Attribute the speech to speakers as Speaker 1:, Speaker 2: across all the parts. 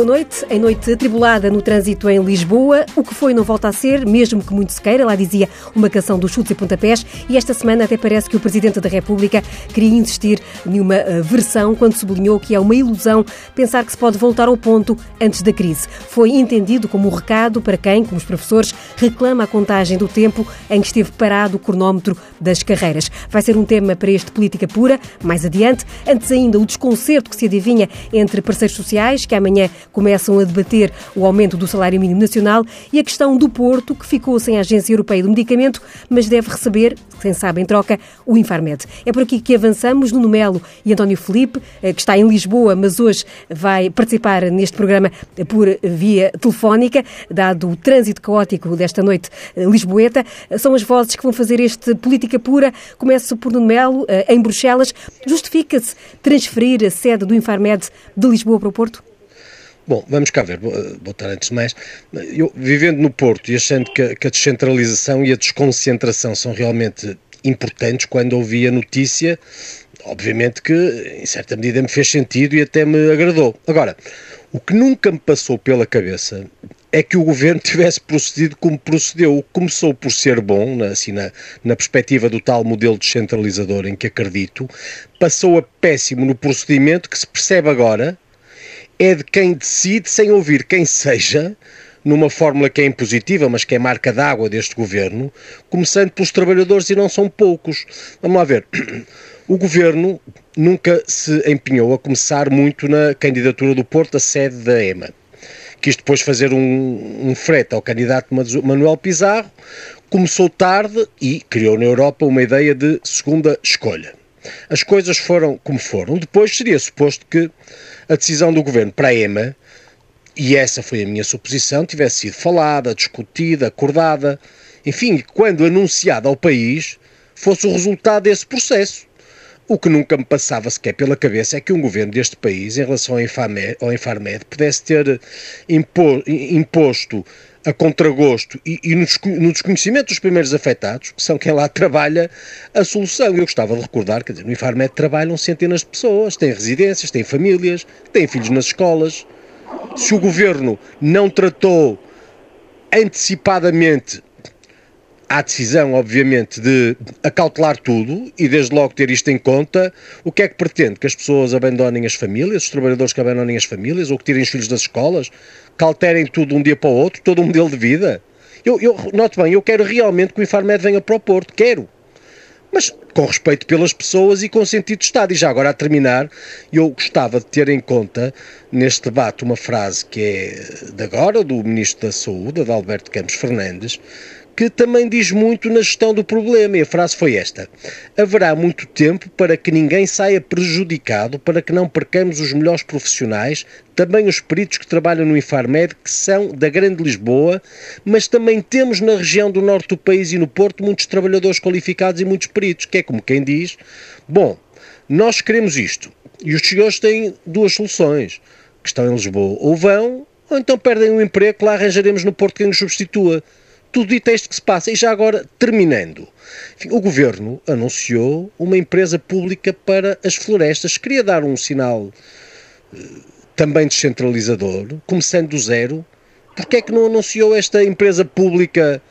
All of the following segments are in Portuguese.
Speaker 1: boa noite. Em noite atribulada no trânsito em Lisboa, o que foi não volta a ser, mesmo que muito se queira, lá dizia uma canção dos chutes e pontapés, e esta semana até parece que o Presidente da República queria insistir numa uh, versão quando sublinhou que é uma ilusão pensar que se pode voltar ao ponto antes da crise. Foi entendido como um recado para quem, como os professores, reclama a contagem do tempo em que esteve parado o cronómetro das carreiras. Vai ser um tema para este Política Pura, mais adiante. Antes ainda, o desconcerto que se adivinha entre parceiros sociais, que amanhã começam a debater o aumento do salário mínimo nacional, e a questão do Porto, que ficou sem a Agência Europeia do Medicamento, mas deve receber, quem sabe em troca, o Infarmed. É por aqui que avançamos. Nuno Melo e António Felipe, eh, que está em Lisboa, mas hoje vai participar neste programa por via telefónica, dado o trânsito caótico desta noite eh, lisboeta. São as vozes que vão fazer este Política Pura. Começo por Nuno Melo, eh, em Bruxelas. Justifica-se transferir a sede do Infarmed de Lisboa para o Porto?
Speaker 2: Bom, vamos cá ver, boa tarde antes de mais. Eu, vivendo no Porto e achando que a, que a descentralização e a desconcentração são realmente importantes, quando ouvi a notícia, obviamente que em certa medida me fez sentido e até me agradou. Agora, o que nunca me passou pela cabeça é que o governo tivesse procedido como procedeu. Começou por ser bom, assim, na, na perspectiva do tal modelo descentralizador em que acredito, passou a péssimo no procedimento que se percebe agora é de quem decide sem ouvir quem seja, numa fórmula que é impositiva, mas que é marca d'água deste governo, começando pelos trabalhadores e não são poucos. Vamos lá ver. O governo nunca se empenhou a começar muito na candidatura do Porto à sede da EMA. Quis depois fazer um, um frete ao candidato Manuel Pizarro, começou tarde e criou na Europa uma ideia de segunda escolha. As coisas foram como foram. Depois seria suposto que a decisão do governo para a EMA, e essa foi a minha suposição, tivesse sido falada, discutida, acordada, enfim, quando anunciada ao país, fosse o resultado desse processo. O que nunca me passava sequer pela cabeça é que um governo deste país, em relação ao Infarmed, ao Infarmed pudesse ter imposto a contragosto e, e no desconhecimento dos primeiros afetados, que são quem lá trabalha, a solução. Eu gostava de recordar, quer dizer, no Infarmed trabalham centenas de pessoas, têm residências, têm famílias, têm filhos nas escolas. Se o governo não tratou antecipadamente há decisão, obviamente, de acautelar tudo e desde logo ter isto em conta. O que é que pretende? Que as pessoas abandonem as famílias, os trabalhadores que abandonem as famílias ou que tirem os filhos das escolas, que alterem tudo de um dia para o outro, todo o um modelo de vida? Eu, eu, note bem, eu quero realmente que o Infarmed venha para o Porto, quero. Mas com respeito pelas pessoas e com sentido de Estado. E já agora a terminar, eu gostava de ter em conta neste debate uma frase que é de agora, do Ministro da Saúde, Adalberto Campos Fernandes, que também diz muito na gestão do problema. E a frase foi esta: Haverá muito tempo para que ninguém saia prejudicado, para que não percamos os melhores profissionais, também os peritos que trabalham no Infarmed, que são da Grande Lisboa, mas também temos na região do norte do país e no Porto muitos trabalhadores qualificados e muitos peritos, que é como quem diz: Bom, nós queremos isto. E os senhores têm duas soluções, que estão em Lisboa. Ou vão, ou então perdem o emprego lá arranjaremos no Porto quem nos substitua tudo dito é isto que se passa. E já agora, terminando, enfim, o governo anunciou uma empresa pública para as florestas. Queria dar um sinal uh, também descentralizador, começando do zero. Porquê é que não anunciou esta empresa pública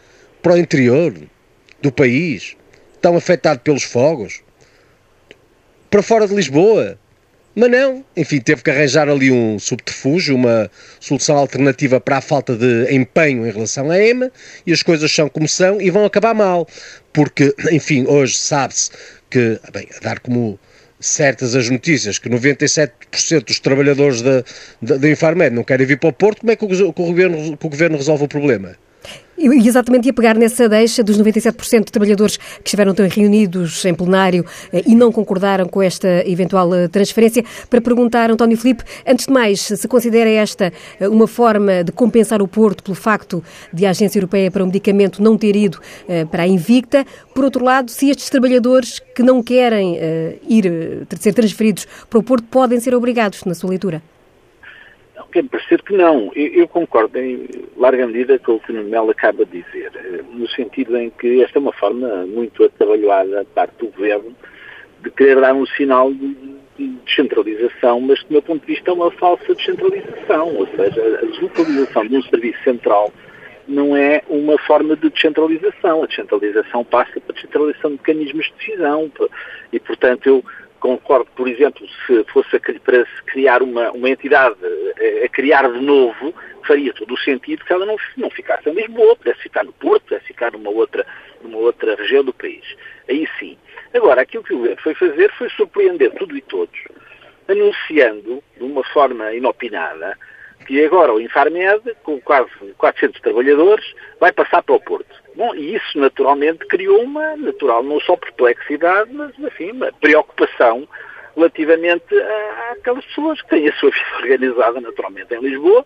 Speaker 2: para o interior do país, tão afetado pelos fogos? Para fora de Lisboa? Mas não, enfim, teve que arranjar ali um subterfúgio, uma solução alternativa para a falta de empenho em relação à EMA, e as coisas são como são e vão acabar mal. Porque, enfim, hoje sabe-se que, bem, a dar como certas as notícias que 97% dos trabalhadores da, da, Infarmed não querem vir para o Porto, como é que o, que o, governo, que o governo resolve o problema?
Speaker 1: E exatamente ia pegar nessa deixa dos 97% de trabalhadores que estiveram reunidos em plenário eh, e não concordaram com esta eventual eh, transferência, para perguntar, António Filipe, antes de mais, se considera esta eh, uma forma de compensar o Porto pelo facto de a Agência Europeia para o Medicamento não ter ido para a Invicta, por outro lado, se estes trabalhadores que não querem ir ser transferidos para o Porto podem ser obrigados, na sua leitura?
Speaker 3: Quer parecer que não. Eu, eu, concordo em larga medida com o que o Mel acaba de dizer, eh, no sentido em que esta é uma forma muito atabalhoada da parte do Governo de querer dar um sinal de descentralização, mas do meu ponto de vista é uma falsa descentralização, ou seja, a deslocalização de um serviço central não é uma forma de descentralização. A descentralização passa para a descentralização de mecanismos de decisão e, portanto, eu concordo, por exemplo, se fosse a, para se criar uma, uma entidade a, a, criar de novo, faria todo o sentido que ela não, não ficasse em Lisboa, pudesse ficar no Porto, pudesse ficar numa outra, numa outra região do país. Aí sim. Agora, aquilo que o governo foi fazer foi surpreender tudo e todos, anunciando de uma forma inopinada que agora o Infarmed, com quase 400 trabalhadores, vai passar para o Porto. Bom, e isso naturalmente criou uma natural, não só perplexidade, mas enfim, uma preocupação relativamente àquelas pessoas que têm a sua vida organizada naturalmente em Lisboa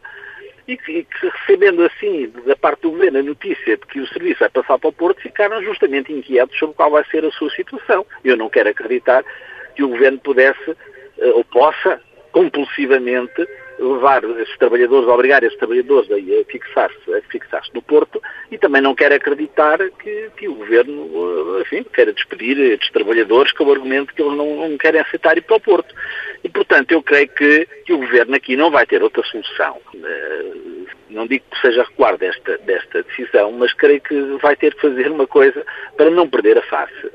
Speaker 3: e que, e que, recebendo assim da parte do governo a notícia de que o serviço vai passar para o Porto, ficaram justamente inquietos sobre qual vai ser a sua situação. Eu não quero acreditar que o governo pudesse eh, ou possa compulsivamente levar esses trabalhadores, obrigar esses trabalhadores a fixar-se fixar no Porto e também não quero acreditar que, que, o Governo, eh, enfim, queira despedir estes trabalhadores com o argumento que eles não, não querem aceitar ir para o Porto. E, portanto, eu creio que, que o Governo aqui não vai ter outra solução. Eh, não digo que seja recuar desta, desta decisão, mas creio que vai ter que fazer uma coisa para não perder a face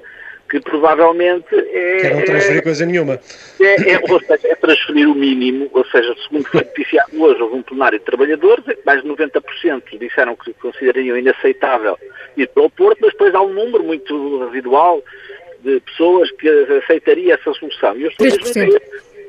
Speaker 3: que provavelmente é.
Speaker 2: Que não transferir coisa nenhuma.
Speaker 3: É, é, ou seja, é transferir o mínimo, ou seja, segundo foi noticiado hoje, houve um plenário de trabalhadores, é mais de 90% disseram que considerariam inaceitável ir para o Porto, mas depois há um número muito residual de pessoas que aceitaria essa solução.
Speaker 1: E eu estou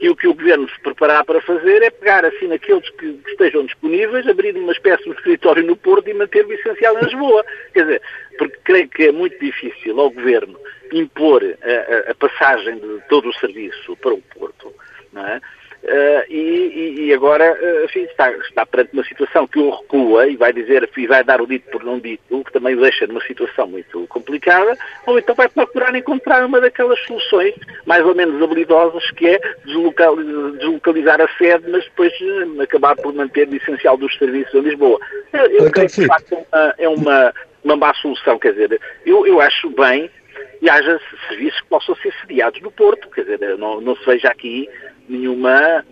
Speaker 3: e o que o Governo se preparar para fazer é pegar assim naqueles que estejam disponíveis, abrir uma espécie de escritório no Porto e manter o essencial em Lisboa. Quer dizer, porque creio que é muito difícil ao Governo impor a, a, a passagem de todo o serviço para o Porto, não é? Uh, e, e, agora uh, enfim, está, está perante uma situação que o recua e vai dizer e vai dar o dito por não dito, o que também o deixa numa situação muito complicada, ou então vai procurar encontrar uma daquelas soluções mais ou menos habilidosas que é deslocal, deslocalizar a sede, mas depois uh, acabar por manter o essencial dos serviços em Lisboa. Eu, eu então, creio que de facto é, é uma, uma má solução, quer dizer, eu, eu acho bem e haja serviços que possam ser sediados no Porto, quer dizer, não, não se veja aqui nenhuma,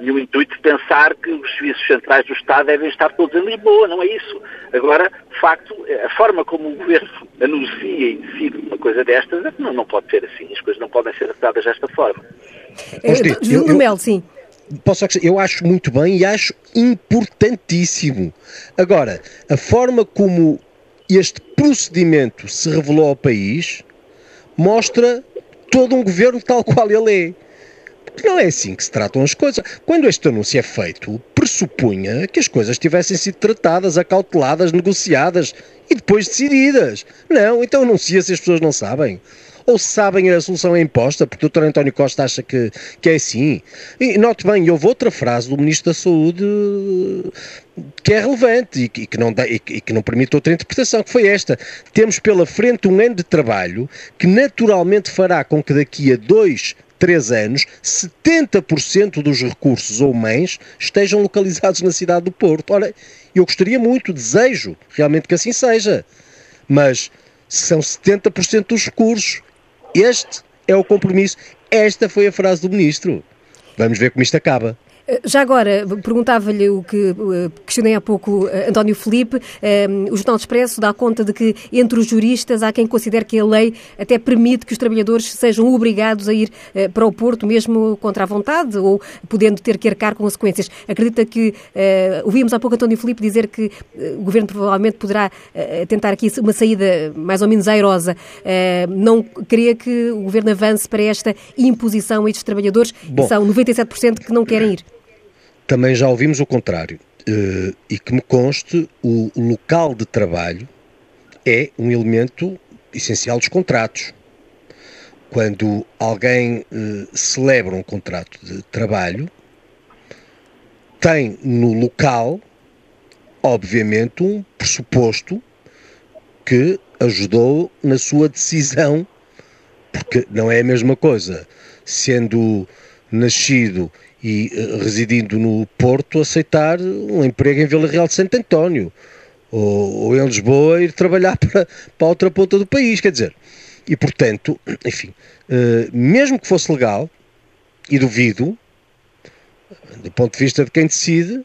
Speaker 3: nenhum intuito de pensar que os serviços centrais do Estado devem estar todos em Lisboa, não é isso. Agora, de facto, a forma como o Governo anuncia e decide uma coisa destas não, não pode ser assim, as coisas não podem ser tratadas desta forma.
Speaker 1: É, eu, eu, Mel, sim.
Speaker 2: Posso eu acho muito bem e acho importantíssimo. Agora, a forma como este procedimento se revelou ao país mostra todo um governo tal qual ele é. Não é assim que se tratam as coisas. Quando este anúncio é feito, pressupunha que as coisas tivessem sido tratadas, acauteladas, negociadas e depois decididas. Não, então anuncia-se as pessoas não sabem. Ou sabem a solução é imposta, porque o Dr. António Costa acha que, que é assim. E note bem, houve outra frase do Ministro da Saúde que é relevante e que, e que não, dá, e, e que não permite outra interpretação, que foi esta. Temos pela frente um ano de trabalho que naturalmente fará com que daqui a dois três anos, 70% dos recursos ou mães estejam localizados na cidade do Porto. Ora, eu gostaria muito, desejo realmente que assim seja, mas são 70% dos recursos. Este é o compromisso. Esta foi a frase do ministro. Vamos ver como isto acaba.
Speaker 1: Eh, já agora, perguntava-lhe o que eh, questionei há pouco eh, António Felipe. O Jornal Expresso dá conta de que entre os juristas há quem considere que a lei até permite que os trabalhadores sejam obrigados a ir para o Porto, mesmo contra a vontade ou podendo ter que arcar consequências. Acredita que, ouvimos há pouco António Felipe dizer que o Governo provavelmente poderá tentar aqui uma saída mais ou menos airosa. Não queria que o Governo avance para esta imposição a estes trabalhadores, Bom, são 97% que não querem ir
Speaker 2: também já ouvimos o contrário. Uh, e que me conste, o local de trabalho é um elemento essencial dos contratos. Quando alguém uh, celebra um contrato de trabalho, tem no local, obviamente, um pressuposto que ajudou na sua decisão, porque não é a mesma coisa sendo nascido e uh, residindo no Porto aceitar um emprego em Vila Real de Santo António ou, ou em Lisboa ir trabalhar para, para outra ponta do país, quer dizer, e portanto, enfim, uh, mesmo que fosse legal, e duvido, do ponto de vista de quem decide,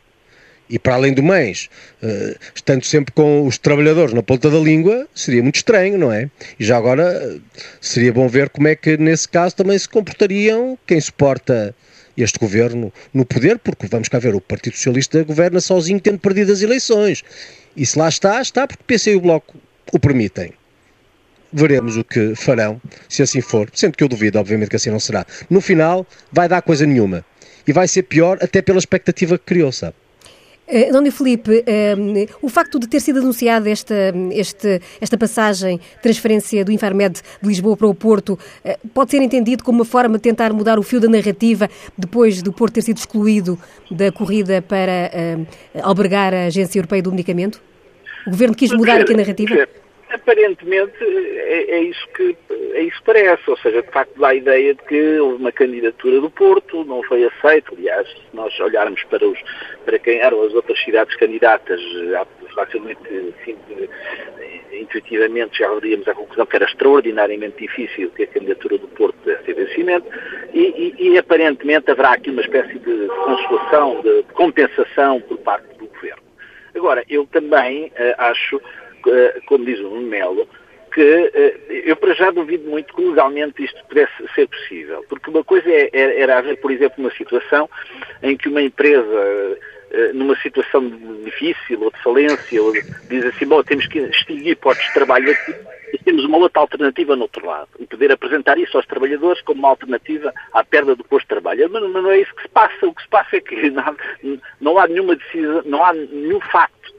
Speaker 2: e para além do mais, uh, estando sempre com os trabalhadores na ponta da língua, seria muito estranho, não é? E já agora seria bom ver como é que nesse caso também se comportariam quem suporta este governo no poder, porque vamos cá ver, o Partido Socialista governa sozinho tendo perdido as eleições. E se lá está, está porque o PC e o Bloco o permitem. Veremos o que farão, se assim for, sendo que eu duvido, obviamente, que assim não será. No final, vai dar coisa nenhuma. E vai ser pior até pela expectativa que criou, sabe?
Speaker 1: Uh, Dona Felipe, uh, o facto de ter sido anunciada esta, este, esta passagem, transferência do Infarmed de Lisboa para o Porto, uh, pode ser entendido como uma forma de tentar mudar o fio da narrativa depois do Porto ter sido excluído da corrida para albergar a Agência Europeia do Medicamento? O Governo quis mudar aqui a narrativa?
Speaker 3: Aparentemente é, é, isso que é isso que parece, ou seja, de facto dá a ideia de que houve uma candidatura do Porto, não foi aceito, aliás, se nós olharmos para, os, para quem eram as outras cidades candidatas, facilmente, intuitivamente já veríamos à conclusão que era extraordinariamente difícil que a candidatura do Porto desse vencimento. E, e, e, aparentemente haverá aqui uma espécie de consolação, de compensação por parte do Governo. Agora, eu também uh, acho como diz o Melo, que eh, eu para já duvido muito que legalmente isto pudesse ser possível. Porque uma coisa é, é, era haver, por exemplo, uma situação em que uma empresa, eh, numa situação difícil ou de falência, ou diz assim, bom, temos que extinguir postos de trabalho aqui, e temos uma outra alternativa no outro lado. E poder apresentar isso aos trabalhadores como uma alternativa à perda do posto de trabalho. Mas não é isso que se passa. O que se passa é que não há, não há nenhuma decisão, não há nenhum facto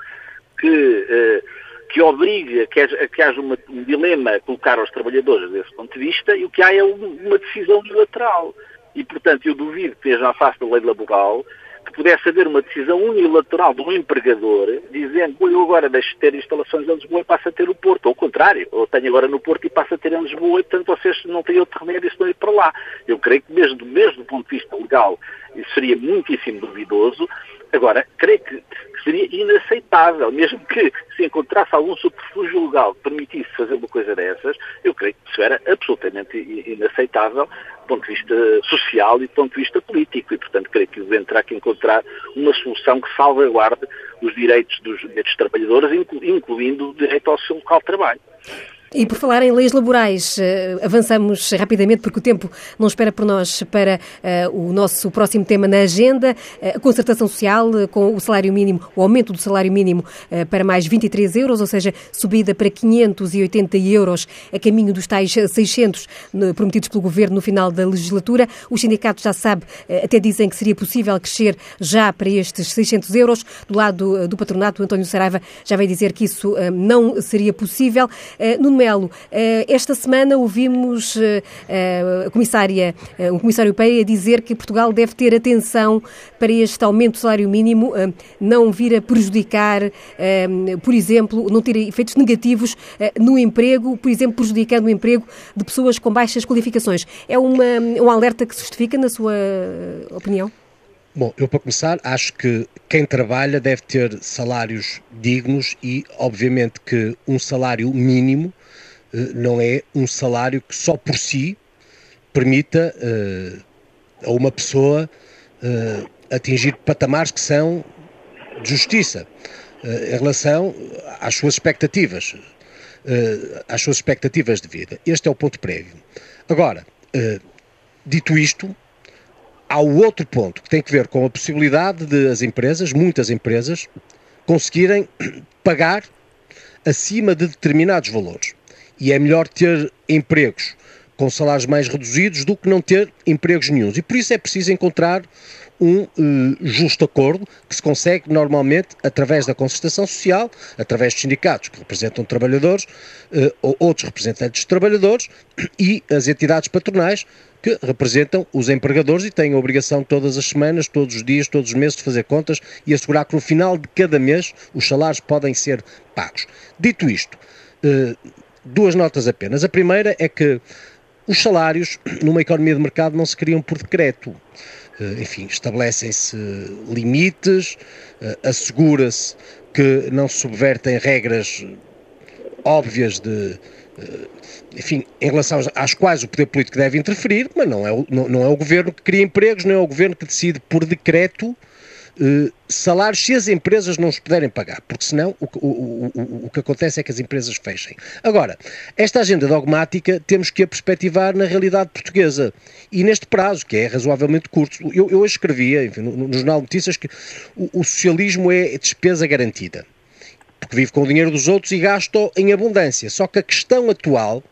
Speaker 3: que que obrigue a que haja, que haja uma, um dilema a colocar aos trabalhadores desse ponto de vista e o que há é uma decisão unilateral. E, portanto, eu duvido que esteja à face da lei laboral que pudesse haver uma decisão unilateral de um empregador dizendo eu agora deixo de ter instalações em Lisboa e passo a ter o Porto, ou ao contrário, eu tenho agora no Porto e passo a ter em Lisboa e, portanto, vocês não têm outro remédio senão ir para lá. Eu creio que mesmo, mesmo do ponto de vista legal isso seria muitíssimo duvidoso, Agora, creio que seria inaceitável, mesmo que se encontrasse algum subterfúgio legal que permitisse fazer uma coisa dessas, eu creio que isso era absolutamente inaceitável do ponto de vista social e do ponto de vista político. E, portanto, creio que o governo terá que encontrar uma solução que salvaguarde os direitos dos, trabalhadores, incluindo o direito ao seu local de trabalho.
Speaker 1: E por falar em leis laborais, eh, avançamos rapidamente porque o tempo não espera por nós para uh, o nosso próximo tema na agenda, uh, a concertação social com o salário mínimo, o aumento do salário mínimo para mais 23 euros, ou seja, subida para 580 euros a caminho dos tais 600 prometidos pelo Governo no final da legislatura. Os sindicatos já sabe, até dizem que seria possível crescer já para estes 600 euros. Do lado do patronato, António Saraiva já vai dizer que isso não seria possível. No Melo, eh, esta semana ouvimos eh, eh, a comissária, o comissário europeia dizer que Portugal deve ter atenção para este aumento do salário mínimo não vir a prejudicar, por exemplo, não ter efeitos negativos no emprego, por exemplo, prejudicando o emprego de pessoas com baixas qualificações. É uma, um alerta que se justifica, na sua opinião?
Speaker 2: Bom, eu para começar acho que quem trabalha deve ter salários dignos e, obviamente, que um salário mínimo não é um salário que só por si permita uh, a uma pessoa uh, atingir patamares que são de justiça em relação às suas expectativas, às suas expectativas de vida. Este é o ponto prévio. Agora, dito isto, há o outro ponto que tem que ver com a possibilidade de as empresas, muitas empresas, conseguirem pagar acima de determinados valores e é melhor ter empregos com salários mais reduzidos do que não ter empregos nenhums. E por isso é preciso encontrar um uh, justo acordo que se consegue normalmente através da concertação social, através dos sindicatos que representam trabalhadores, uh, ou outros representantes de trabalhadores e as entidades patronais que representam os empregadores e têm a obrigação todas as semanas, todos os dias, todos os meses de fazer contas e assegurar que no final de cada mês os salários podem ser pagos. Dito isto, uh, duas notas apenas. A primeira é que os salários numa economia de mercado não se criam por decreto. Eh, enfim, estabelecem-se limites, eh, assegura-se que não se subvertem regras óbvias de enfim, em relação às quais o poder político deve interferir, mas não é, o, não, não é o governo que cria empregos, não é o governo que decide por decreto eh, salários se as empresas não os puderem pagar, porque senão o, o, o, o, que acontece é que as empresas fechem. Agora, esta agenda dogmática temos que a perspectivar na realidade portuguesa e neste prazo, que é razoavelmente curto. Eu, eu escrevia enfim, no, no, Jornal de Notícias que o, socialismo é despesa garantida, porque vive com o dinheiro dos outros e gasta em abundância. Só que a questão atual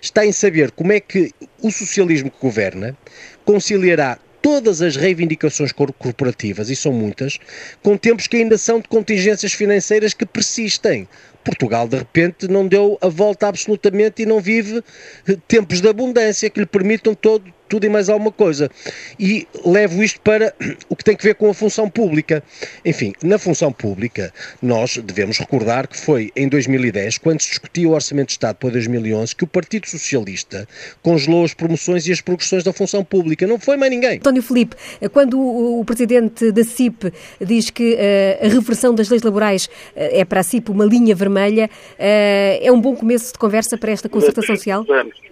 Speaker 2: está em saber como é que o socialismo que governa conciliará todas as reivindicações corporativas, e são muitas, com tempos que ainda são de contingências financeiras que persistem. Portugal, de repente, não deu a volta absolutamente e não vive eh, tempos de abundância que lhe permitam todo, tudo e mais alguma coisa. E levo isto para o que tem que ver com a função pública. Enfim, na função pública, nós devemos recordar que foi em 2010, quando se discutia o Orçamento de Estado para 2011, que o Partido Socialista congelou as promoções e as progressões da função pública. Não foi mais ninguém.
Speaker 1: António Filipe, quando o, presidente da CIP diz que uh, a reversão das leis laborais uh, é para a CIP uma linha vermelha, uh, é um bom começo de conversa para esta concertação social?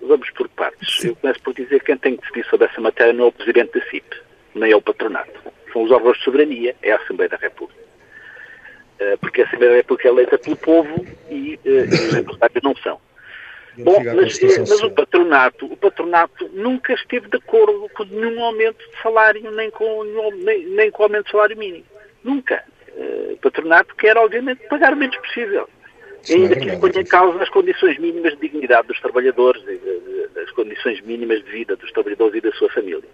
Speaker 3: Vamos, por partes. Eu começo por dizer que quem tem que decidir sobre essa matéria não é o Presidente da CIP, nem é o patronato. São os órgãos de soberania, é a Assembleia da República. Uh, porque a Assembleia da República é eleita pelo povo e, uh, os deputados não são. Bom, mas, mas, o patronato, o patronato nunca esteve de acordo com nenhum aumento de salário, nem com, nem, nem com aumento de salário mínimo. Nunca. Uh, o patronato quer, obviamente, pagar o menos possível. Ainda é que ponha em causa as condições mínimas de dignidade dos trabalhadores, as condições mínimas de vida dos trabalhadores e da sua família.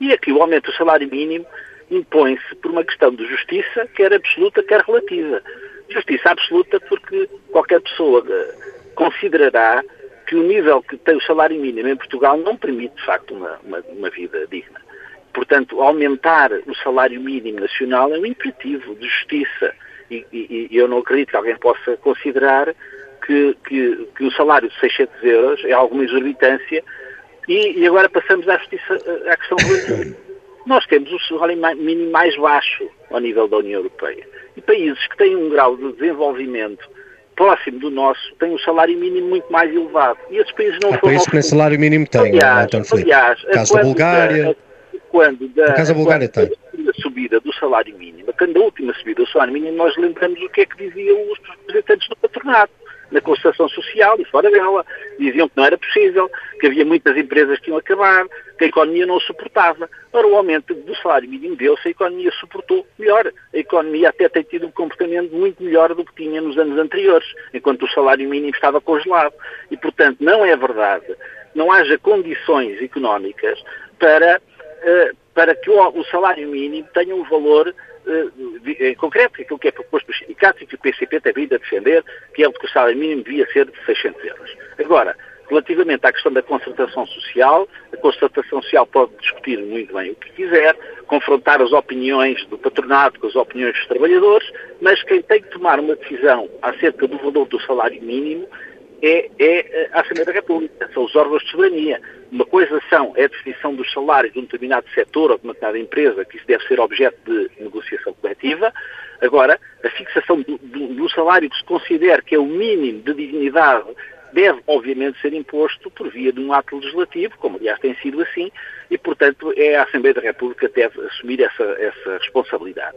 Speaker 3: E aqui o aumento do salário mínimo impõe-se por uma questão de justiça, quer absoluta, quer relativa. Justiça absoluta porque qualquer pessoa eh, considerará que o nível que tem o salário mínimo em Portugal não permite, de facto, uma, uma, uma vida digna. Portanto, aumentar o salário mínimo nacional é um imperativo de justiça e, e, e eu não acredito que alguém possa considerar que, que, que, o salário de 600 euros é alguma exorbitância e, e agora passamos à, justiça, à questão relativa. Nós temos o salário mínimo mais baixo ao nível da União Europeia. E países que têm um grau de desenvolvimento próximo do nosso têm um salário mínimo muito mais elevado. E esses países não
Speaker 2: Há
Speaker 3: foram...
Speaker 2: países que nem salário mínimo têm, aliás, António Filipe. Aliás, caso da Bulgária...
Speaker 3: quando da,
Speaker 2: caso da Bulgária tem
Speaker 3: subida do salário mínimo, quando a última subida do salário mínimo, nós lembramos o que é que diziam os representantes do patronato na concertação social e fora dela. Diziam que não era possível, que havia muitas empresas que iam acabar, que a economia não suportava. Ora, o aumento do salário mínimo deu-se, a economia suportou melhor. A economia até tem tido um comportamento muito melhor do que tinha nos anos anteriores, enquanto o salário mínimo estava congelado. E, portanto, não é verdade, não haja condições económicas para eh, para que o, salário mínimo tenha um valor em concreto, aquilo que é proposto pelos sindicatos e que o PCP tem vindo a defender, que é o que o salário mínimo devia ser de 600 euros. Agora, relativamente à questão da concertação social, a concertação social pode discutir muito bem o que quiser, confrontar as opiniões do patronato com as opiniões dos trabalhadores, mas quem tem que tomar uma decisão acerca do valor do salário mínimo é, é a Assembleia da República, são os órgãos de soberania. Uma coisa são é a definição dos salários de um determinado setor ou de uma determinada empresa, que isso deve ser objeto de negociação coletiva. Agora, a fixação do, do, do salário que se considera que é o mínimo de dignidade deve, obviamente, ser imposto por via de um ato legislativo, como aliás tem sido assim, e, portanto, é a Assembleia da República que deve assumir essa, essa responsabilidade.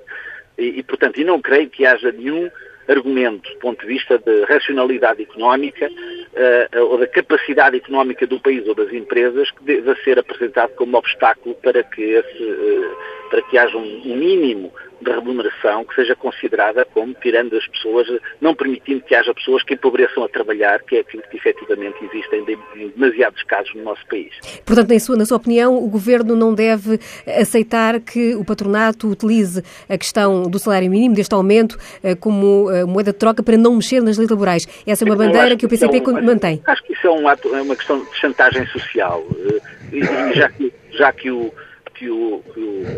Speaker 3: E, e, portanto, e não creio que haja nenhum argumento do ponto de vista de racionalidade económica uh, ou da capacidade económica do país ou das empresas que deva ser apresentado como obstáculo para que, esse, uh, para que haja um mínimo de remuneração que seja considerada como tirando as pessoas, não permitindo que haja pessoas que empobreçam a trabalhar, que é aquilo que efetivamente existem em demasiados casos no nosso país.
Speaker 1: Portanto, sua, na sua opinião, o Governo não deve aceitar que o patronato utilize a questão do salário mínimo, deste aumento, eh, como eh, moeda de troca para não mexer nas leis laborais. Essa é uma bandeira que o PCP é um, mantém.
Speaker 3: Acho que isso é, um ato, é uma questão de chantagem social. Eh, e, já que, já que o que o,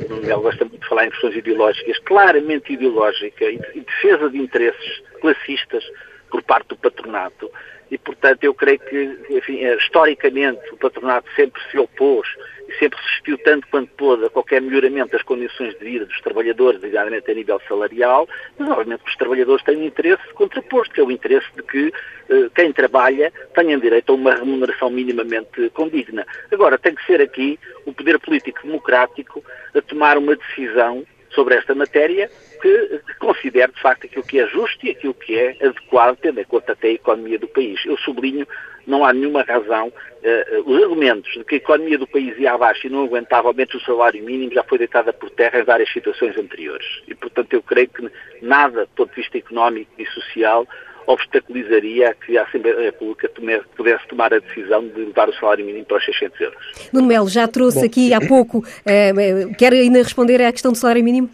Speaker 3: Manuel gosta muito de falar em questões ideológicas, claramente ideológica e, defesa de interesses classistas por parte do patronato e, portanto, eu creio que, enfim, eh, historicamente, o patronato sempre se opôs e sempre resistiu tanto quanto pôde a qualquer melhoramento das condições de vida dos trabalhadores, designadamente a nível salarial, mas, obviamente, os trabalhadores têm um interesse contraposto, que é o interesse de que eh, quem trabalha tenha direito a uma remuneração minimamente condigna. Agora, tem que ser aqui o poder político democrático a tomar uma decisão sobre esta matéria que, considere, de facto, aquilo que é justo e aquilo que é adequado, tendo em conta até a economia do país. Eu sublinho, não há nenhuma razão, uh, os argumentos de que a economia do país ia abaixo e não aguentava aumento do salário mínimo já foi deitada por terra em várias situações anteriores. E, portanto, eu creio que nada, do ponto de vista económico e social, obstaculizaria que a Assembleia República pudesse tomar a decisão de levar o salário mínimo para os 600 euros.
Speaker 1: Nuno Melo, já trouxe Bom. aqui há pouco, eh, quer ainda responder à questão do salário mínimo?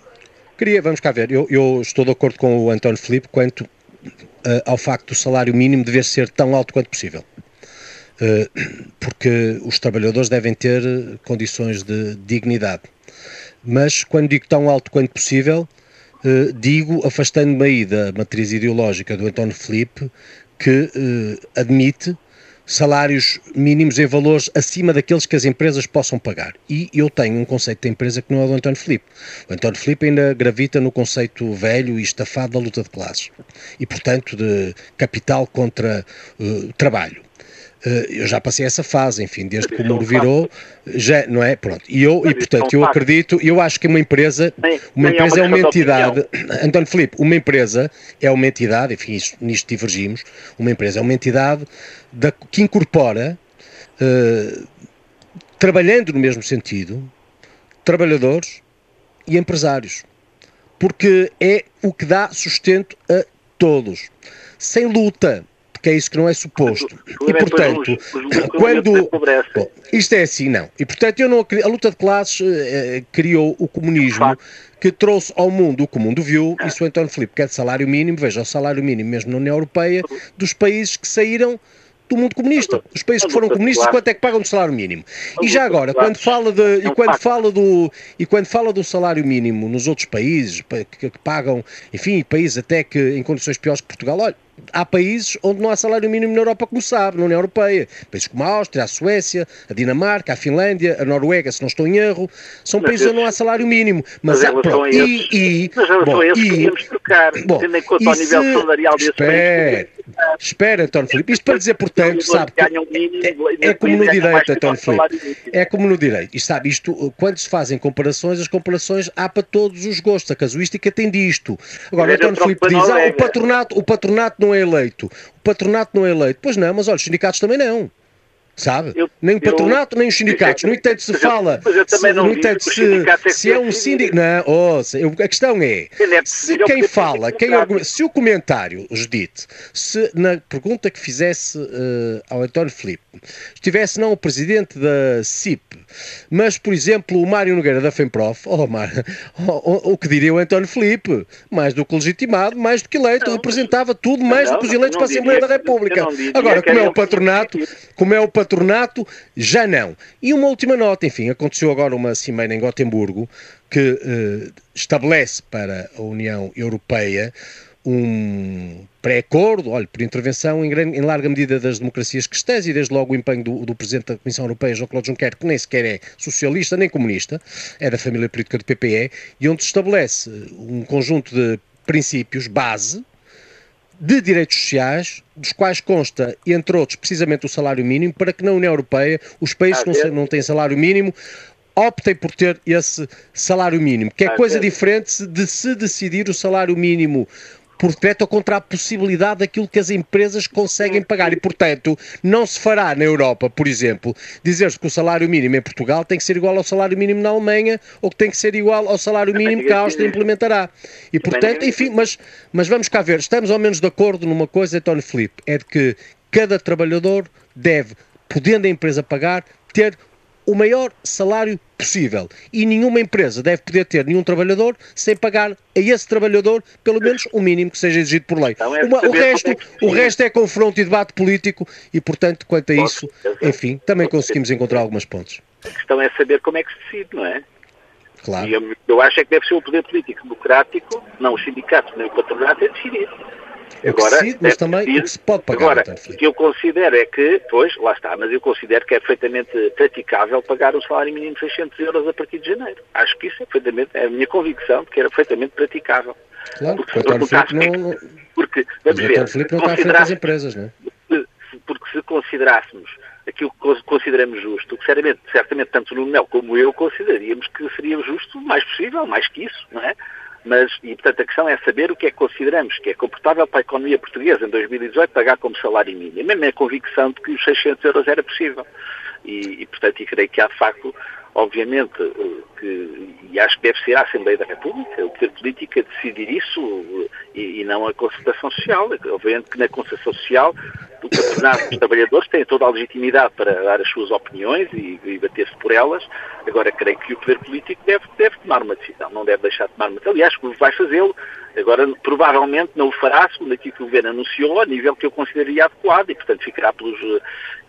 Speaker 2: Queria, vamos cá ver, eu, eu estou de acordo com o António Filipe quanto uh, ao facto do salário mínimo dever ser tão alto quanto possível. Uh, porque os trabalhadores devem ter condições de dignidade. Mas quando digo tão alto quanto possível, uh, digo, afastando-me aí da matriz ideológica do António Filipe, que admite salários mínimos em valores acima daqueles que as empresas possam pagar. E eu tenho um conceito de empresa que não é do António Filipe. O António Filipe ainda gravita no conceito velho e estafado da luta de classes e, portanto, de capital contra uh, trabalho. Eh, eu já passei essa fase, enfim, desde que o muro virou, já, não é? Pronto. E eu, e portanto, eu acredito, eu acho que uma empresa, uma empresa é uma entidade, António Filipe, uma empresa é uma entidade, enfim, isto, nisto divergimos, uma empresa é uma entidade da, que incorpora, uh, trabalhando no mesmo sentido, trabalhadores e empresários. Porque é o que dá sustento a todos. Sem luta, porque é isso que não é suposto. E portanto, quando. Bom, isto é assim, não. E portanto, eu não a luta de classes eh, criou o comunismo que trouxe ao mundo o que o mundo viu, isso o António Filipe quer de salário mínimo, veja, o salário mínimo mesmo na União Europeia, dos países que saíram do mundo comunista. Os países que foram comunistas, quanto é que pagam de salário mínimo? E já agora, quando fala de, e quando fala do, e quando fala do salário mínimo nos outros países, que, que pagam, enfim, países até que em condições piores que Portugal, olha, há países onde não há salário mínimo na Europa, como sabe, na União Europeia. Países como a Áustria, a Suécia, a Dinamarca, a Finlândia, a Noruega, se não estou em erro, são mas países onde não há salário mínimo. Mas, mas há, pronto, e, e,
Speaker 3: mas bom, e, podemos trocar, bom, tendo em conta o nível se, salarial desse
Speaker 2: espera, Espera, António Filipe. Isto para dizer, portanto, sabe, que é, é como no direito, António Filipe. É como no direito. E sabe, isto, quando se fazem comparações, as comparações há para todos os gostos. A casuística tem disto. Agora, António Filipe diz, ah, o patronato, o patronato não é eleito. O patronato não é eleito. Pois não, mas olha, os sindicatos também não sabe? Eu, nem o patronato, eu, nem os sindicatos. No entanto, se fala. Se, no entanto, se, é se é um sindicato. Não, oh, a questão é: se quem fala, quem se o comentário, Judite, se na pergunta que fizesse uh, ao António Filipe, estivesse não o presidente da CIP, mas, por exemplo, o Mário Nogueira da FEMPROF, oh, Mar, oh, oh, o que diria o António Filipe? Mais do que legitimado, mais do que eleito, representava tudo mais não, do que os eleitos para a Assembleia da República. Agora, como é o patronato, como é o patronato patronato, já não. E uma última nota, enfim, aconteceu agora uma cimeira em Gotemburgo que eh, estabelece para a União Europeia um pré-acordo, olha, por intervenção em, grande, em, larga medida das democracias cristãs e desde logo o empenho do, do Presidente da Comissão Europeia, Jean-Claude Juncker, que nem sequer é socialista nem comunista, é da família política do PPE, e onde estabelece um conjunto de princípios base, de direitos sociais, dos quais consta, entre outros, precisamente o salário mínimo, para que na União Europeia os países que não, não têm salário mínimo optem por ter esse salário mínimo, que é coisa diferente de se decidir o salário mínimo por decreto ou contra a possibilidade daquilo que as empresas conseguem pagar. E, portanto, não se fará na Europa, por exemplo, dizer-se que o salário mínimo em Portugal tem que ser igual ao salário mínimo na Alemanha ou que tem que ser igual ao salário mínimo que a Áustria implementará. E, portanto, enfim, mas, mas vamos cá ver, estamos ao menos de acordo numa coisa, António Filipe, é de que cada trabalhador deve, podendo a empresa pagar, ter o maior salário possível. E nenhuma empresa deve poder ter nenhum trabalhador sem pagar a esse trabalhador pelo menos o mínimo que seja exigido por lei. Então é Uma, o, resto, é o resto é confronto e debate político e, portanto, quanto a isso, enfim, também conseguimos encontrar algumas pontos.
Speaker 3: A questão é saber como é que se decide, não é?
Speaker 2: Claro.
Speaker 3: E eu, eu acho é que deve ser o poder político democrático, não os sindicatos nem o patronato, a decidir.
Speaker 2: É agora, decide, mas também decidir. o que se pode pagar.
Speaker 3: Agora, o que eu considero é que, pois, lá está, mas eu considero que é perfeitamente praticável pagar o salário mínimo de 600 euros a partir de janeiro. Acho que isso é perfeitamente, é a minha convicção de que era perfeitamente praticável.
Speaker 2: Claro, porque, porque, porque, não, porque vamos ver, Filipe não está às empresas, não é?
Speaker 3: Porque se considerássemos aquilo que consideramos justo, que certamente, certamente tanto o Nuno como eu consideraríamos que seria justo mais possível, mais que isso, não é? Mas, e portanto a questão é saber o que é que consideramos que é confortável para a economia portuguesa em 2018 pagar como salário mínimo. Mesmo é a convicção de que os 600 euros era possível. E, e portanto, e creio que há de facto obviamente, eh, que, e acho que deve ser a Assembleia da República, o poder político a decidir isso e, e, não a concertação social. Obviamente que na concertação social o patronado dos trabalhadores tem toda a legitimidade para dar as suas opiniões e, e bater-se por elas. Agora, creio que o poder político deve, deve tomar uma decisão, não deve deixar de tomar uma decisão. Aliás, vai fazê-lo. Agora, provavelmente não o fará, segundo aquilo que o Governo anunciou, a nível que eu consideraria adequado e, portanto, ficará pelos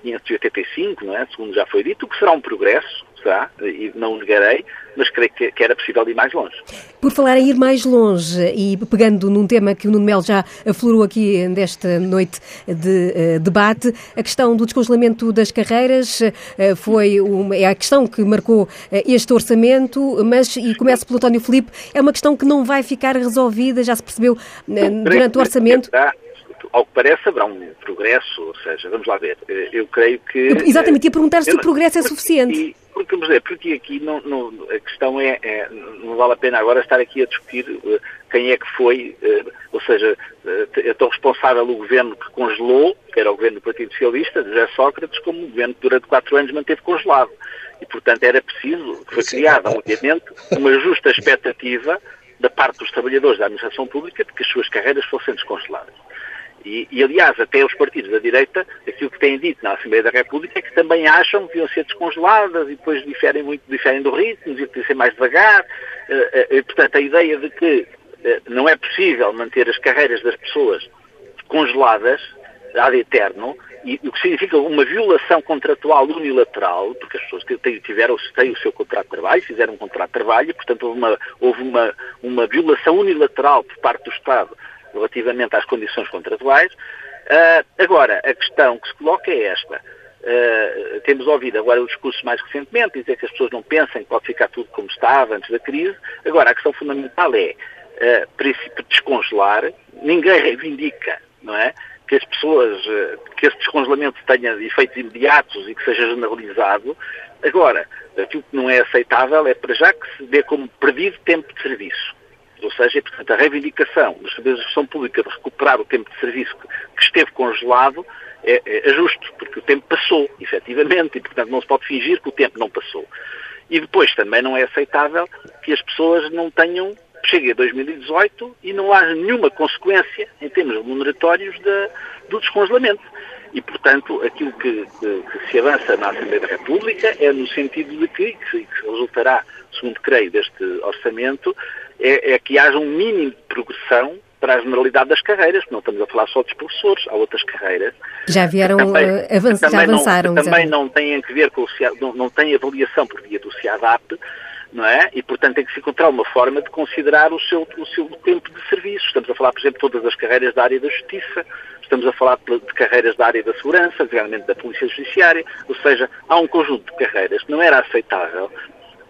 Speaker 3: 585, eh, não é? segundo já foi dito, o que será um progresso, será, e não o negarei, mas creio que, que, era possível ir mais longe.
Speaker 1: Por falar em ir mais longe e pegando num tema que o Nuno Melo já aflorou aqui nesta noite de uh, debate, a questão do descongelamento das carreiras uh, foi uma, é a questão que marcou uh, este orçamento, mas, e começo pelo António Filipe, é uma questão que não vai ficar resolvida, já se percebeu durante o orçamento
Speaker 3: ao que parece, haverá um progresso, ou seja, vamos lá ver, eu creio que...
Speaker 1: Exatamente, ia perguntar se o progresso é suficiente.
Speaker 3: E, porque, dizer, porque aqui não, não, a questão é, é, não vale a pena agora estar aqui a discutir uh, quem é que foi, uh, ou seja, uh, é tão responsável o governo que congelou, que era o governo do Partido Socialista, de José Sócrates, como o governo que durante quatro anos manteve congelado. E, portanto, era preciso, foi criada, obviamente, uma justa expectativa da parte dos trabalhadores da administração pública de que as suas carreiras fossem descongeladas. E, e, aliás, até os partidos da direita, aquilo que têm dito na Assembleia da República é que também acham que deviam ser descongeladas e depois diferem muito, diferem do ritmo, deviam ser mais devagar. Uh, uh, portanto, a ideia de que uh, não é possível manter as carreiras das pessoas congeladas ad eterno, e, o que significa uma violação contratual unilateral, porque as pessoas tiveram, têm o seu contrato de trabalho, fizeram um contrato de trabalho, e, portanto houve uma, houve uma, uma violação unilateral por parte do Estado relativamente às condições contratuais. Uh, agora, a questão que se coloca é esta. Uh, temos ouvido agora o discurso mais recentemente, dizer que as pessoas não pensem que pode ficar tudo como estava antes da crise. Agora, a questão fundamental é, uh, princípio de descongelar, ninguém reivindica, não é? Que as pessoas, uh, que esse descongelamento tenha efeitos imediatos e que seja generalizado. Agora, aquilo que não é aceitável é para já que se dê como perdido tempo de serviço. Ou seja, portanto, a reivindicação dos servidores de gestão pública de recuperar o tempo de serviço que esteve congelado é, é, é, justo, porque o tempo passou, efetivamente, e, portanto, não se pode fingir que o tempo não passou. E depois também não é aceitável que as pessoas não tenham, chegue a 2018 e não haja nenhuma consequência em termos remuneratórios de, do descongelamento. E, portanto, aquilo que, que, que, se avança na Assembleia da República é no sentido de que, que resultará, segundo creio, deste orçamento, é, é, que haja um mínimo de progressão para a generalidade das carreiras, não estamos a falar só dos professores, há outras carreiras.
Speaker 1: Já vieram, também, uh, avanç, já avançaram.
Speaker 3: Não, também não têm que ver com o não, não têm avaliação por via do CIADAP, não é? E, portanto, tem que se encontrar uma forma de considerar o seu, o seu tempo de serviço. Estamos a falar, por exemplo, de todas as carreiras da área da justiça, estamos a falar de, de carreiras da área da segurança, realmente da polícia judiciária, ou seja, há um conjunto de carreiras que não era aceitável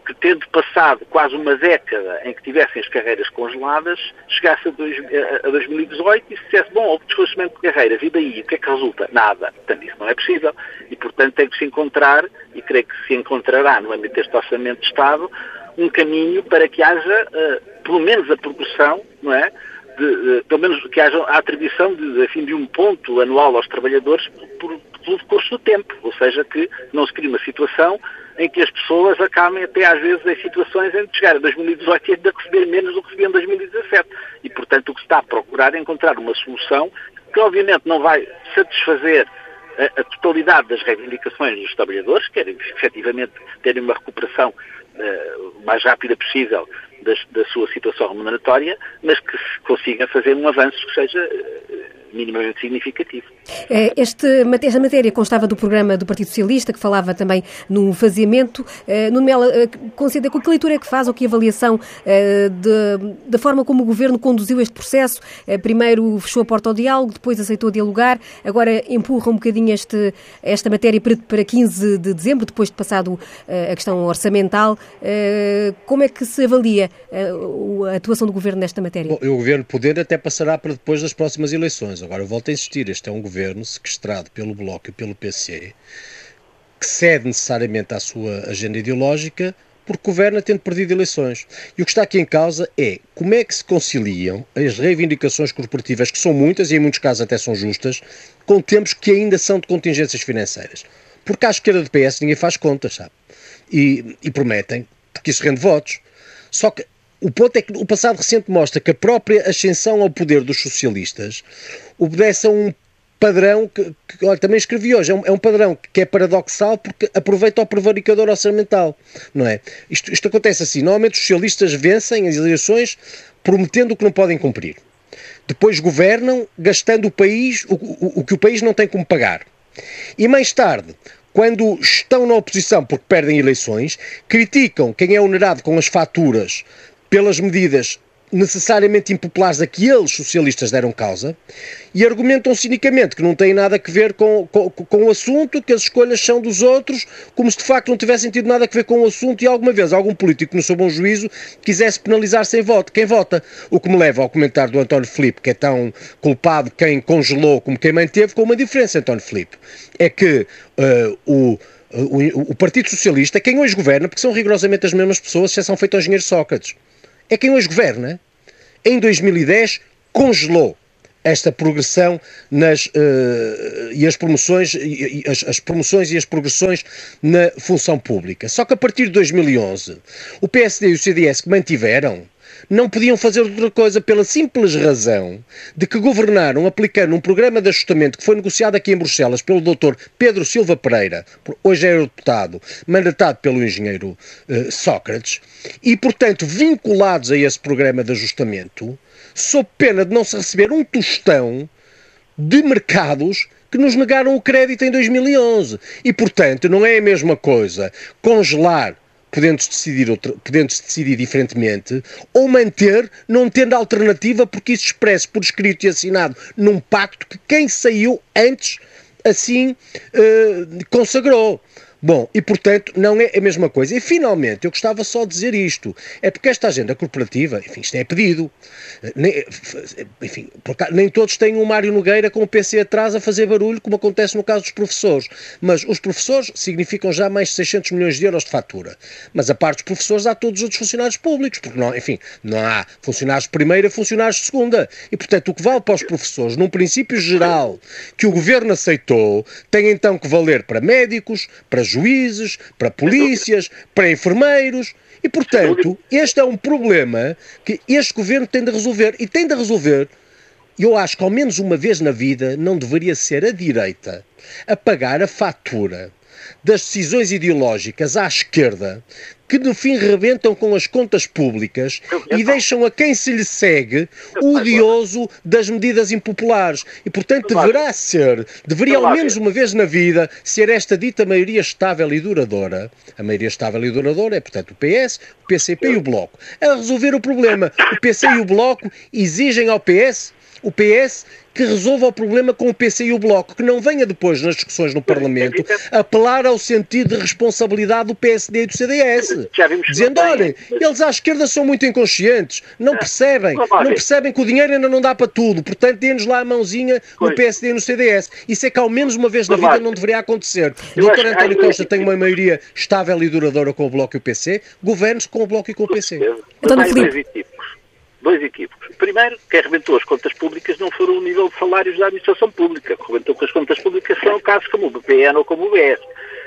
Speaker 3: que tendo passado quase uma década em que tivessem as carreiras congeladas, chegasse a, dois, a 2018 e se dissesse, bom, houve desfalecimento de carreiras, e daí, o que é que resulta? Nada. Portanto, isso não é possível. E, portanto, tem que se encontrar, e creio que se encontrará no âmbito deste Orçamento de Estado, um caminho para que haja, uh, pelo menos, a progressão, não é? De, de, pelo menos que haja a atribuição de, de, de um ponto anual aos trabalhadores por, pelo curso do tempo, ou seja, que não se crie uma situação em que as pessoas acabem até às vezes em situações em que chegar a 2018 e ainda receber menos do que recebiam em 2017. E, portanto, o que se está a procurar é encontrar uma solução que, obviamente, não vai satisfazer a, a totalidade das reivindicações dos trabalhadores, que querem efetivamente terem uma recuperação uh, mais rápida possível das, da sua situação remuneratória, mas que consiga fazer um avanço que seja uh, minimamente significativo.
Speaker 1: É, este, esta matéria constava do programa do Partido Socialista, que falava também no faseamento. É, no Mela, é, considera, que leitura é que faz ou que avaliação da forma como o Governo conduziu este processo? Primeiro fechou a porta ao diálogo, depois aceitou dialogar, agora empurra um bocadinho este, esta matéria para, para 15 de dezembro, depois de passado a questão orçamental. Como é que se avalia a atuação do Governo nesta matéria?
Speaker 2: Bom, o Governo poder até passará para depois das próximas eleições. Agora, volto a insistir, este é um governo sequestrado pelo Bloco e pelo PC, que cede necessariamente à sua agenda ideológica porque governa tendo perdido eleições. E o que está aqui em causa é como é que se conciliam as reivindicações corporativas, que são muitas e em muitos casos até são justas, com tempos que ainda são de contingências financeiras. Porque à esquerda do PS ninguém faz contas, sabe? E, e prometem, porque isso rende votos. Só que o ponto é que o passado recente mostra que a própria ascensão ao poder dos socialistas obedece a um padrão que, que olha, também escrevi hoje, é um, é um, padrão que é paradoxal porque aproveita o prevaricador orçamental, não é? Isto, isto acontece assim, normalmente os socialistas vencem as eleições prometendo o que não podem cumprir. Depois governam gastando o país, o, o, o que o país não tem como pagar. E mais tarde, quando estão na oposição porque perdem eleições, criticam quem é onerado com as faturas pelas medidas necessariamente impopulares a que eles, socialistas, deram causa e argumentam cinicamente que não tem nada a ver com, com, com, o assunto, que as escolhas são dos outros, como se de facto não tivessem tido nada a ver com o assunto e alguma vez algum político, no seu bom juízo, quisesse penalizar sem voto. Quem vota? O que me leva ao comentário do António Filipe, que é tão culpado quem congelou como quem manteve, com uma diferença, António Filipe. É que uh, o o, Partido Socialista, quem hoje governa, porque são rigorosamente as mesmas pessoas, exceção feita ao engenheiro Sócrates é quem hoje governa. Em 2010 congelou esta progressão nas uh, e as promoções e, as, as, promoções e as progressões na função pública. Só que a partir de 2011 o PSD e o CDS que mantiveram não podiam fazer outra coisa pela simples razão de que governaram aplicando um programa de ajustamento que foi negociado aqui em Bruxelas pelo Dr. Pedro Silva Pereira, hoje é deputado, mandatado pelo engenheiro uh, Sócrates, e, portanto, vinculados a esse programa de ajustamento, sob pena de não se receber um tostão de mercados que nos negaram o crédito em 2011. E, portanto, não é a mesma coisa congelar podendo-se decidir, outra, podendo decidir diferentemente, ou manter, não tendo alternativa, porque isso expresso por escrito e assinado num pacto que quem saiu antes assim uh, consagrou. Bom, e portanto não é a mesma coisa. E finalmente, eu gostava só de dizer isto: é porque esta agenda corporativa, enfim, isto é pedido. Nem, enfim, nem todos têm um Mário Nogueira com o PC atrás a fazer barulho, como acontece no caso dos professores. Mas os professores significam já mais de 600 milhões de euros de fatura. Mas a parte dos professores há todos os outros funcionários públicos, porque não, enfim, não há funcionários de primeira funcionários de segunda. E portanto, o que vale para os professores, num princípio geral que o governo aceitou, tem então que valer para médicos, para juízes, para polícias, para enfermeiros. E, portanto, este é um problema que este governo tem de resolver. E tem de resolver, eu acho que ao menos uma vez na vida, não deveria ser a direita a pagar a fatura das decisões ideológicas à esquerda que no fim rebentam com as contas públicas e deixam a quem se lhe segue o odioso das medidas impopulares. E, portanto, deverá ser, deveria ao menos uma vez na vida, ser esta dita maioria estável e duradoura. A maioria estável e duradoura é, portanto, o PS, o PCP e o Bloco. A resolver o problema. O PC e o Bloco exigem ao PS o PS que resolva o problema com o PC e o Bloco, que não venha depois nas discussões no Parlamento apelar ao sentido de responsabilidade do PSD e do CDS, dizendo, olhem, eles à esquerda são muito inconscientes, não ah, percebem, não percebem que o dinheiro ainda não dá para tudo, portanto dê-nos lá a mãozinha no PSD e no CDS. Isso é que ao menos uma vez na vida não deveria acontecer. O Dr. António Costa tem uma maioria estável e duradoura com o Bloco e o PC, governe-se com o Bloco e com o PC.
Speaker 3: António Filipe dois equívocos. Primeiro, quem arrebentou as contas públicas não foram o nível de salários da administração pública. Arrebentou com as contas públicas são casos como o BPN ou como o BS.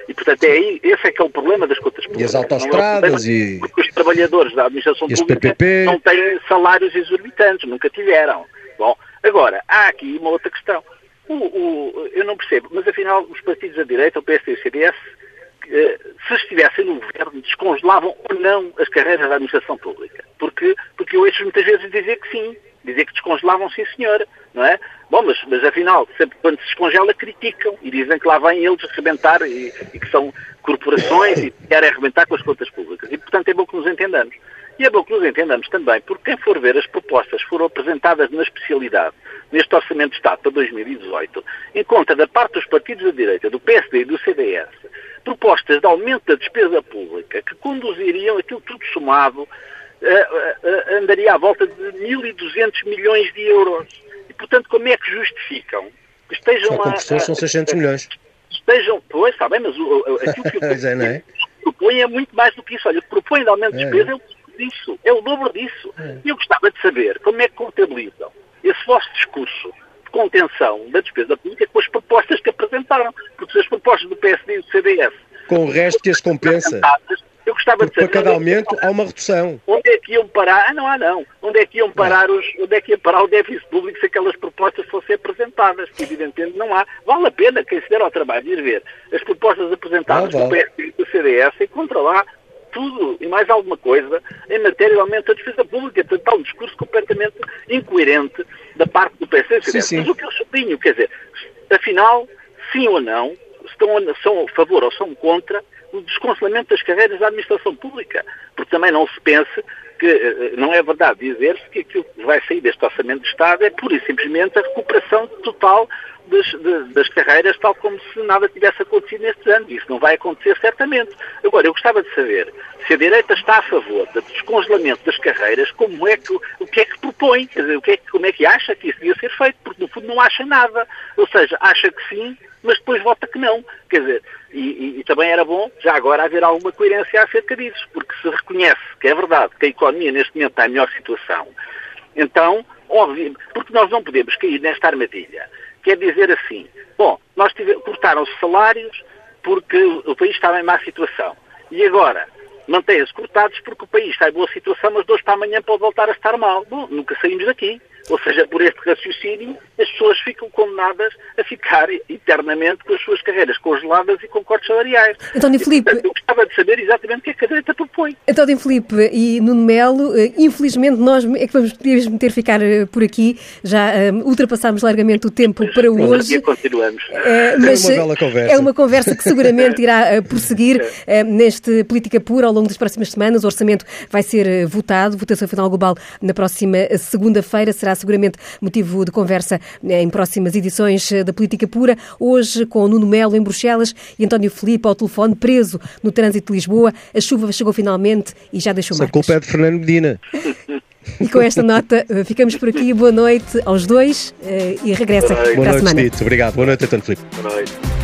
Speaker 3: E, portanto, é aí, esse é que é o problema das contas públicas.
Speaker 2: E as autostradas
Speaker 3: é e... Porque os trabalhadores da administração pública PPP... não têm salários exorbitantes, nunca tiveram. Bom, agora, há aqui uma outra questão. O, o, eu não percebo, mas afinal os partidos da direita, o PSD e o CDS, eh, se estivessem no governo, descongelavam ou não as carreiras da administração pública. Porque, porque eu ouço muitas vezes dizer que sim, dizer que descongelavam sim senhora, não é? Bom, mas, mas afinal, sempre quando se descongela, criticam e dizem que lá vêm eles arrebentar e, e que são corporações e querem arrebentar com as contas públicas. E, portanto, é bom que nos entendamos. E é bom que nos entendamos também, porque quem for ver as propostas que foram apresentadas na especialidade neste Orçamento de Estado para 2018, encontra da parte dos partidos da direita, do PSD e do CDS, propostas de aumento da despesa pública que conduziriam aquilo tudo somado, uh, uh, andaria à volta de 1.200 milhões de euros. E, portanto, como é que justificam que estejam
Speaker 2: Só a... são 600 milhões.
Speaker 3: Estejam, pois, está bem, mas o, aquilo que o
Speaker 2: não é?
Speaker 3: propõe é muito mais do que isso. Olha, o que propõe de aumento de despesa é, é o disso. É o dobro disso. É. E eu gostava de saber como é que contabilizam esse vosso discurso de contenção da despesa pública com as propostas que apresentaram. Porque se as propostas do PSD e do CDS...
Speaker 2: Com o resto que as compensa.
Speaker 3: Eu gostava de saber...
Speaker 2: Para cada aumento há uma redução.
Speaker 3: Onde é que iam parar? Ah, não há não. Onde é que iam parar os... Onde é que ia parar o déficit público se aquelas propostas fossem apresentadas? Que evidentemente não há. Vale a pena quem se der ao trabalho de ir ver as propostas apresentadas ah, vale. pelo PSD e do CDS encontra lá tudo e mais alguma coisa em matéria de aumento da despesa pública. Portanto, há um discurso completamente incoerente da parte do PSD. Sim, sim. Mas o que eu sublinho, quer dizer, afinal, sim ou não, estão, são a favor ou são contra o descongelamento das carreiras da administração pública. Porque também não se pense que eh, não é verdade dizer-se que aquilo que vai sair deste Orçamento de Estado é pura e simplesmente a recuperação total das, das, carreiras, tal como se nada tivesse acontecido nestes anos. Isso não vai acontecer certamente. Agora, eu gostava de saber se a direita está a favor do descongelamento das carreiras, como é que, o que é que propõe, quer dizer, o que é, como é que acha que isso devia ser feito, porque no fundo não acha nada. Ou seja, acha que sim, mas depois vota que não. Quer dizer, e, e, e, também era bom, já agora, haver alguma coerência acerca disso, porque se reconhece que é verdade que a economia neste momento está em melhor situação, então, óbvio, porque nós não podemos cair nesta armadilha. Quer dizer assim, bom, nós cortaram-se salários porque o país estava em má situação. E agora, mantêm-se cortados porque o país está em boa situação, mas de hoje para amanhã pode voltar a estar mal. Bom, nunca saímos daqui. Ou seja, por este raciocínio, as pessoas ficam condenadas a ficar eternamente com as suas carreiras congeladas e com cortes salariais.
Speaker 1: António Filipe...
Speaker 3: Eu gostava de saber exatamente o que é que a direita propõe.
Speaker 1: António Filipe e Nuno Melo, eh, infelizmente nós é que vamos mesmo ter ficar eh, por aqui, já um, eh, ultrapassámos largamente o tempo para hoje.
Speaker 3: E continuamos.
Speaker 1: Uh, mas é uma bela conversa. É uma conversa que seguramente irá prosseguir uh, neste Política Pura ao longo das próximas semanas. O orçamento vai ser votado, votação final global na próxima segunda-feira, será seguramente motivo de conversa em próximas edições da Política Pura. Hoje, com Nuno Melo em Bruxelas e António Filipe ao telefone, preso no trânsito de Lisboa. A chuva chegou finalmente e já deixou
Speaker 2: marcas. A culpa é de Fernando Medina.
Speaker 1: E com esta nota, ficamos por aqui. Boa noite aos dois eh, e regressa para a semana.
Speaker 2: Boa noite, Tito. Obrigado. Boa noite, António Filipe.
Speaker 3: Boa noite.